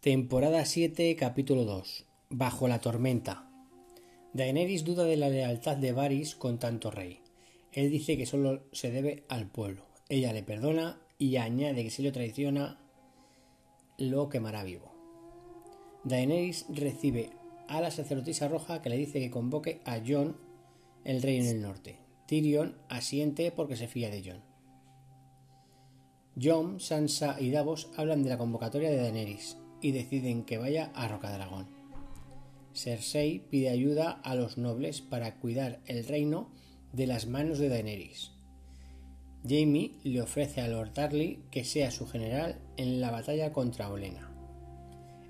Temporada 7, capítulo 2. Bajo la tormenta. Daenerys duda de la lealtad de Varys con tanto rey. Él dice que solo se debe al pueblo. Ella le perdona y añade que si lo traiciona, lo quemará vivo. Daenerys recibe a la sacerdotisa roja que le dice que convoque a Jon, el rey en el norte. Tyrion asiente porque se fía de Jon. Jon, Sansa y Davos hablan de la convocatoria de Daenerys y deciden que vaya a Rocadragón. Cersei pide ayuda a los nobles para cuidar el reino de las manos de Daenerys. Jaime le ofrece a Lord Darley que sea su general en la batalla contra Olena.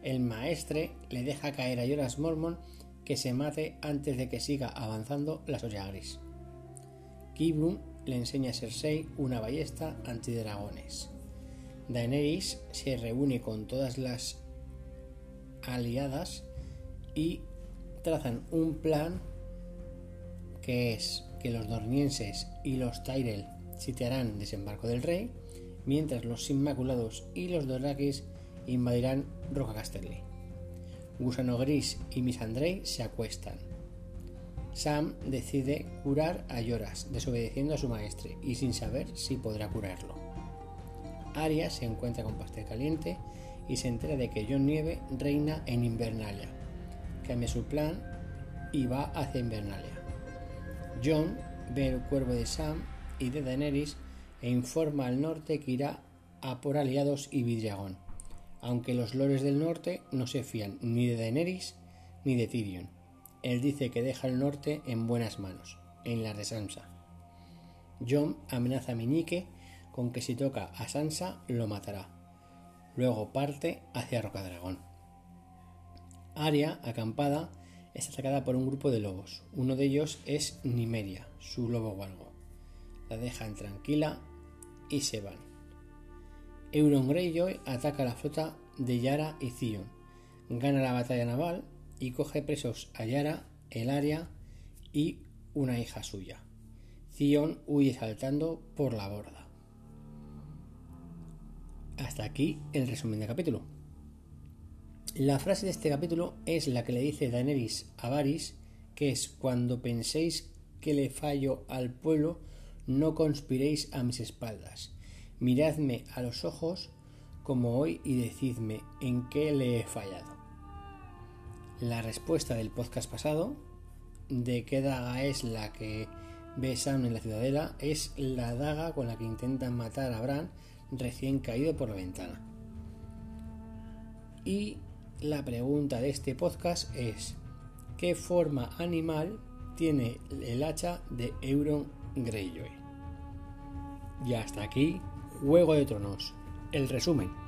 El maestre le deja caer a Joras Mormon que se mate antes de que siga avanzando la Soya Gris. Le enseña a Cersei una ballesta antidragones. Daenerys se reúne con todas las aliadas y trazan un plan que es que los dornienses y los Tyrell sitiarán desembarco del rey, mientras los Inmaculados y los Dorakis invadirán Roca Casterly. Gusano Gris y Misandrei se acuestan. Sam decide curar a Yoras, desobedeciendo a su maestre y sin saber si podrá curarlo. Arya se encuentra con Pastel Caliente y se entera de que John Nieve reina en Invernalia. Cambia su plan y va hacia Invernalia. John ve el cuervo de Sam y de Daenerys e informa al norte que irá a por aliados y Vidragón, aunque los lores del norte no se fían ni de Daenerys ni de Tyrion. Él dice que deja el norte en buenas manos, en la de Sansa. John amenaza a Meñique con que si toca a Sansa lo matará. Luego parte hacia Rocadragón. Aria, acampada, es atacada por un grupo de lobos. Uno de ellos es Nimeria, su lobo gualgo. La dejan tranquila y se van. Euron Greyjoy ataca la flota de Yara y Theon, gana la batalla naval y coge presos a Yara, Elaria y una hija suya. Theon huye saltando por la borda. Hasta aquí el resumen del capítulo. La frase de este capítulo es la que le dice Daenerys a Varys, que es cuando penséis que le fallo al pueblo, no conspiréis a mis espaldas. Miradme a los ojos como hoy y decidme en qué le he fallado. La respuesta del podcast pasado, de qué daga es la que ve Sam en la ciudadela, es la daga con la que intentan matar a Bran recién caído por la ventana. Y la pregunta de este podcast es, ¿qué forma animal tiene el hacha de Euron Greyjoy? Y hasta aquí, Juego de Tronos, el resumen.